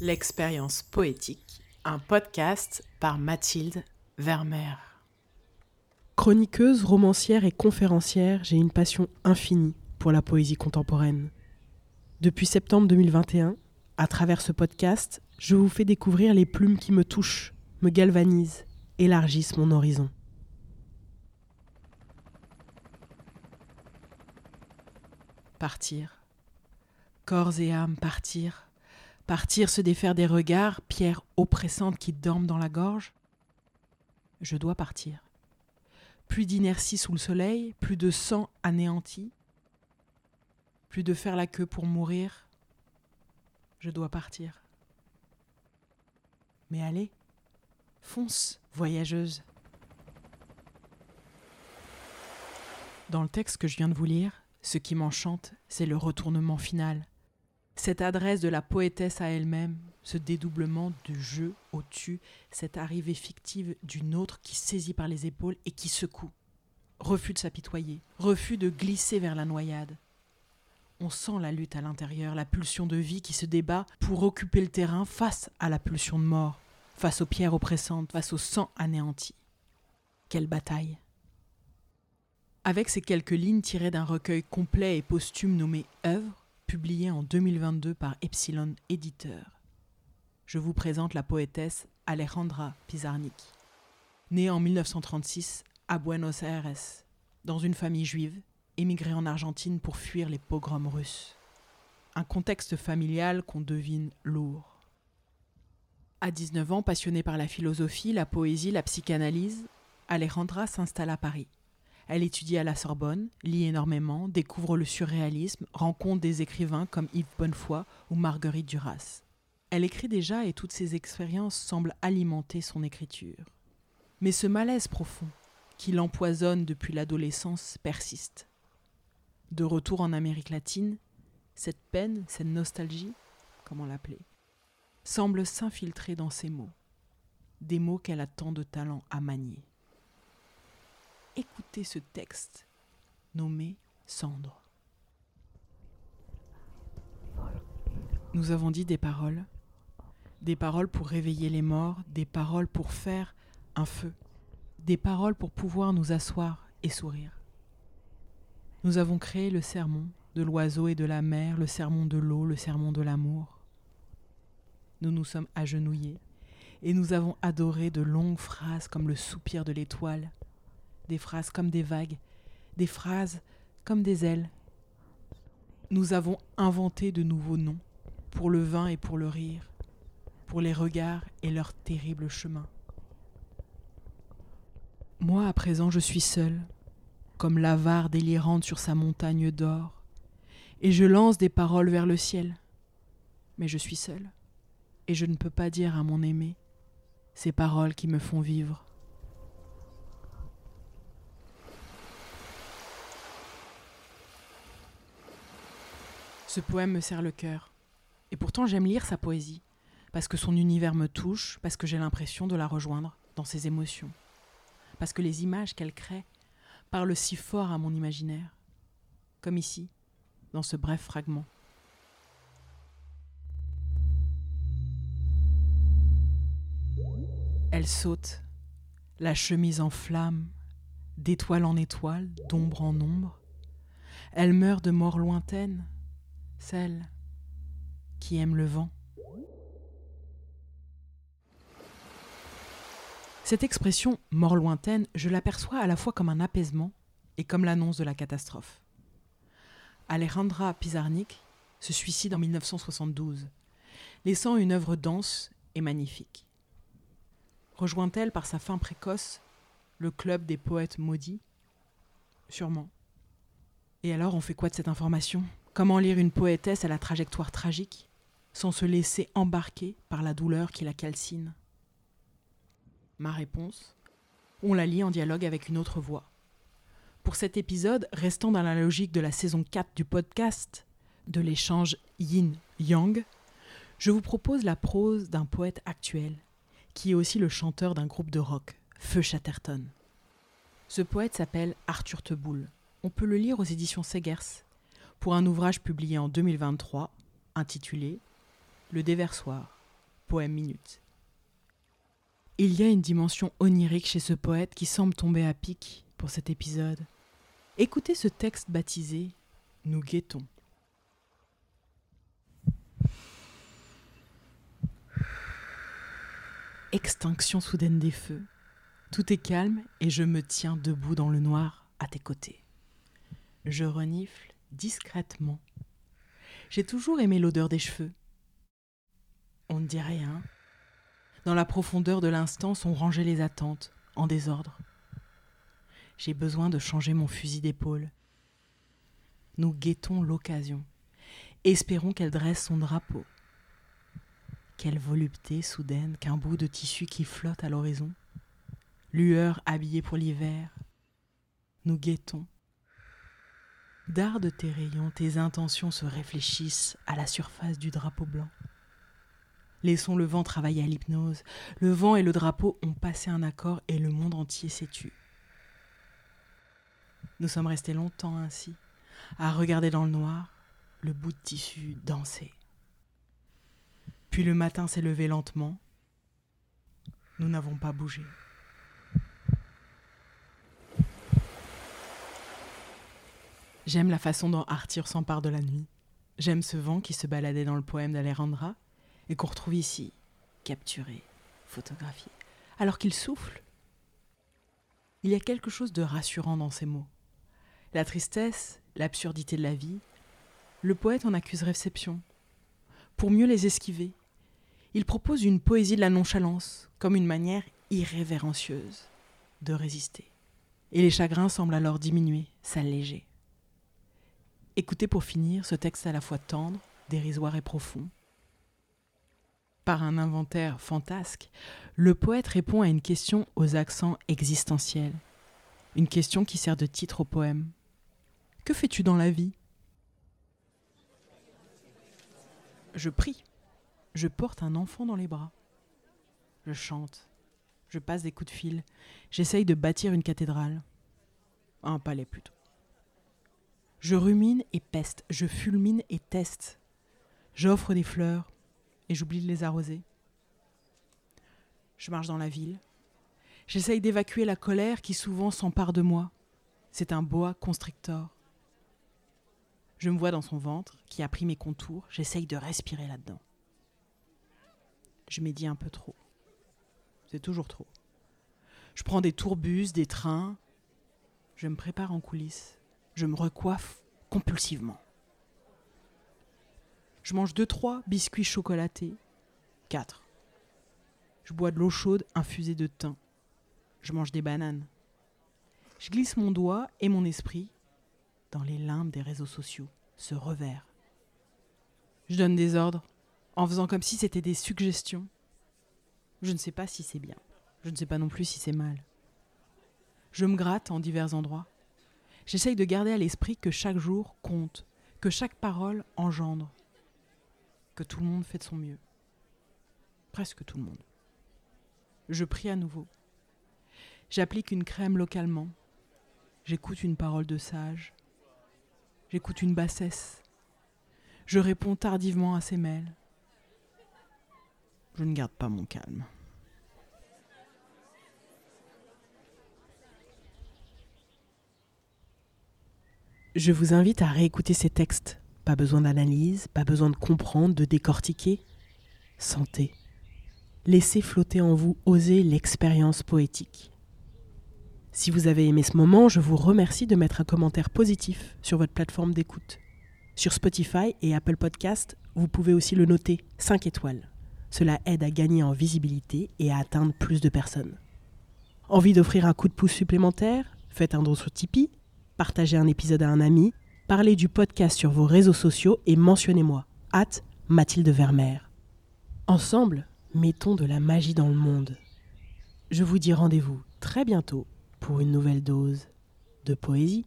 L'expérience poétique, un podcast par Mathilde Vermeer. Chroniqueuse, romancière et conférencière, j'ai une passion infinie pour la poésie contemporaine. Depuis septembre 2021, à travers ce podcast, je vous fais découvrir les plumes qui me touchent, me galvanisent, élargissent mon horizon. Partir. Corps et âme partir. Partir se défaire des regards, pierres oppressantes qui dorment dans la gorge. Je dois partir. Plus d'inertie sous le soleil, plus de sang anéanti, plus de faire la queue pour mourir. Je dois partir. Mais allez, fonce, voyageuse. Dans le texte que je viens de vous lire, ce qui m'enchante, c'est le retournement final. Cette adresse de la poétesse à elle-même, ce dédoublement du jeu au tu, cette arrivée fictive d'une autre qui saisit par les épaules et qui secoue. Refus de s'apitoyer, refus de glisser vers la noyade. On sent la lutte à l'intérieur, la pulsion de vie qui se débat pour occuper le terrain face à la pulsion de mort, face aux pierres oppressantes, face au sang anéanti. Quelle bataille Avec ces quelques lignes tirées d'un recueil complet et posthume nommé Œuvre, publié en 2022 par Epsilon Éditeur. Je vous présente la poétesse Alejandra Pizarnik. Née en 1936 à Buenos Aires, dans une famille juive, émigrée en Argentine pour fuir les pogroms russes. Un contexte familial qu'on devine lourd. À 19 ans, passionnée par la philosophie, la poésie, la psychanalyse, Alejandra s'installe à Paris. Elle étudie à la Sorbonne, lit énormément, découvre le surréalisme, rencontre des écrivains comme Yves Bonnefoy ou Marguerite Duras. Elle écrit déjà et toutes ses expériences semblent alimenter son écriture. Mais ce malaise profond, qui l'empoisonne depuis l'adolescence, persiste. De retour en Amérique latine, cette peine, cette nostalgie, comment l'appeler, semble s'infiltrer dans ses mots, des mots qu'elle a tant de talent à manier écoutez ce texte nommé Cendre. Nous avons dit des paroles, des paroles pour réveiller les morts, des paroles pour faire un feu, des paroles pour pouvoir nous asseoir et sourire. Nous avons créé le sermon de l'oiseau et de la mer, le sermon de l'eau, le sermon de l'amour. Nous nous sommes agenouillés et nous avons adoré de longues phrases comme le soupir de l'étoile, des phrases comme des vagues, des phrases comme des ailes. Nous avons inventé de nouveaux noms pour le vin et pour le rire, pour les regards et leur terrible chemin. Moi, à présent, je suis seule, comme l'avare délirante sur sa montagne d'or, et je lance des paroles vers le ciel. Mais je suis seule, et je ne peux pas dire à mon aimé ces paroles qui me font vivre. Ce poème me serre le cœur. Et pourtant j'aime lire sa poésie, parce que son univers me touche, parce que j'ai l'impression de la rejoindre dans ses émotions, parce que les images qu'elle crée parlent si fort à mon imaginaire, comme ici, dans ce bref fragment. Elle saute, la chemise en flamme, d'étoile en étoile, d'ombre en ombre. Elle meurt de mort lointaine, celle qui aime le vent. Cette expression mort lointaine, je l'aperçois à la fois comme un apaisement et comme l'annonce de la catastrophe. Alejandra Pizarnik se suicide en 1972, laissant une œuvre dense et magnifique. Rejoint-elle par sa fin précoce le club des poètes maudits? Sûrement. Et alors on fait quoi de cette information? Comment lire une poétesse à la trajectoire tragique sans se laisser embarquer par la douleur qui la calcine? Ma réponse On la lit en dialogue avec une autre voix. Pour cet épisode, restant dans la logique de la saison 4 du podcast, de l'échange yin-yang, je vous propose la prose d'un poète actuel, qui est aussi le chanteur d'un groupe de rock, Feu Chatterton. Ce poète s'appelle Arthur Teboul. On peut le lire aux éditions Segers pour un ouvrage publié en 2023 intitulé Le déversoir, poème minute. Il y a une dimension onirique chez ce poète qui semble tomber à pic pour cet épisode. Écoutez ce texte baptisé Nous guettons. Extinction soudaine des feux. Tout est calme et je me tiens debout dans le noir à tes côtés. Je renifle discrètement. J'ai toujours aimé l'odeur des cheveux. On ne dit rien. Dans la profondeur de l'instant sont rangées les attentes, en désordre. J'ai besoin de changer mon fusil d'épaule. Nous guettons l'occasion. Espérons qu'elle dresse son drapeau. Quelle volupté soudaine qu'un bout de tissu qui flotte à l'horizon. Lueur habillée pour l'hiver. Nous guettons. D'art de tes rayons, tes intentions se réfléchissent à la surface du drapeau blanc. Laissons le vent travailler à l'hypnose. Le vent et le drapeau ont passé un accord et le monde entier s'est tu. Nous sommes restés longtemps ainsi, à regarder dans le noir le bout de tissu danser. Puis le matin s'est levé lentement. Nous n'avons pas bougé. J'aime la façon dont Arthur s'empare de la nuit. J'aime ce vent qui se baladait dans le poème d'Alejandra et qu'on retrouve ici, capturé, photographié, alors qu'il souffle. Il y a quelque chose de rassurant dans ces mots. La tristesse, l'absurdité de la vie, le poète en accuse réception. Pour mieux les esquiver, il propose une poésie de la nonchalance, comme une manière irrévérencieuse de résister. Et les chagrins semblent alors diminuer, s'alléger. Écoutez pour finir ce texte à la fois tendre, dérisoire et profond. Par un inventaire fantasque, le poète répond à une question aux accents existentiels, une question qui sert de titre au poème. Que fais-tu dans la vie? Je prie, je porte un enfant dans les bras, je chante, je passe des coups de fil, j'essaye de bâtir une cathédrale, un palais plutôt. Je rumine et peste, je fulmine et teste. J'offre des fleurs et j'oublie de les arroser. Je marche dans la ville. J'essaye d'évacuer la colère qui souvent s'empare de moi. C'est un boa constrictor. Je me vois dans son ventre qui a pris mes contours. J'essaye de respirer là-dedans. Je médis un peu trop. C'est toujours trop. Je prends des tourbus, des trains. Je me prépare en coulisses je me recoiffe compulsivement. Je mange deux, trois biscuits chocolatés. Quatre. Je bois de l'eau chaude infusée de thym. Je mange des bananes. Je glisse mon doigt et mon esprit dans les limbes des réseaux sociaux, ce revers. Je donne des ordres en faisant comme si c'était des suggestions. Je ne sais pas si c'est bien. Je ne sais pas non plus si c'est mal. Je me gratte en divers endroits. J'essaye de garder à l'esprit que chaque jour compte, que chaque parole engendre, que tout le monde fait de son mieux. Presque tout le monde. Je prie à nouveau. J'applique une crème localement. J'écoute une parole de sage. J'écoute une bassesse. Je réponds tardivement à ses mails. Je ne garde pas mon calme. Je vous invite à réécouter ces textes. Pas besoin d'analyse, pas besoin de comprendre, de décortiquer. Sentez. Laissez flotter en vous, oser l'expérience poétique. Si vous avez aimé ce moment, je vous remercie de mettre un commentaire positif sur votre plateforme d'écoute. Sur Spotify et Apple Podcast, vous pouvez aussi le noter 5 étoiles. Cela aide à gagner en visibilité et à atteindre plus de personnes. Envie d'offrir un coup de pouce supplémentaire? Faites un don sur Tipeee partagez un épisode à un ami, parlez du podcast sur vos réseaux sociaux et mentionnez-moi, hâte Mathilde Vermeer. Ensemble, mettons de la magie dans le monde. Je vous dis rendez-vous très bientôt pour une nouvelle dose de poésie.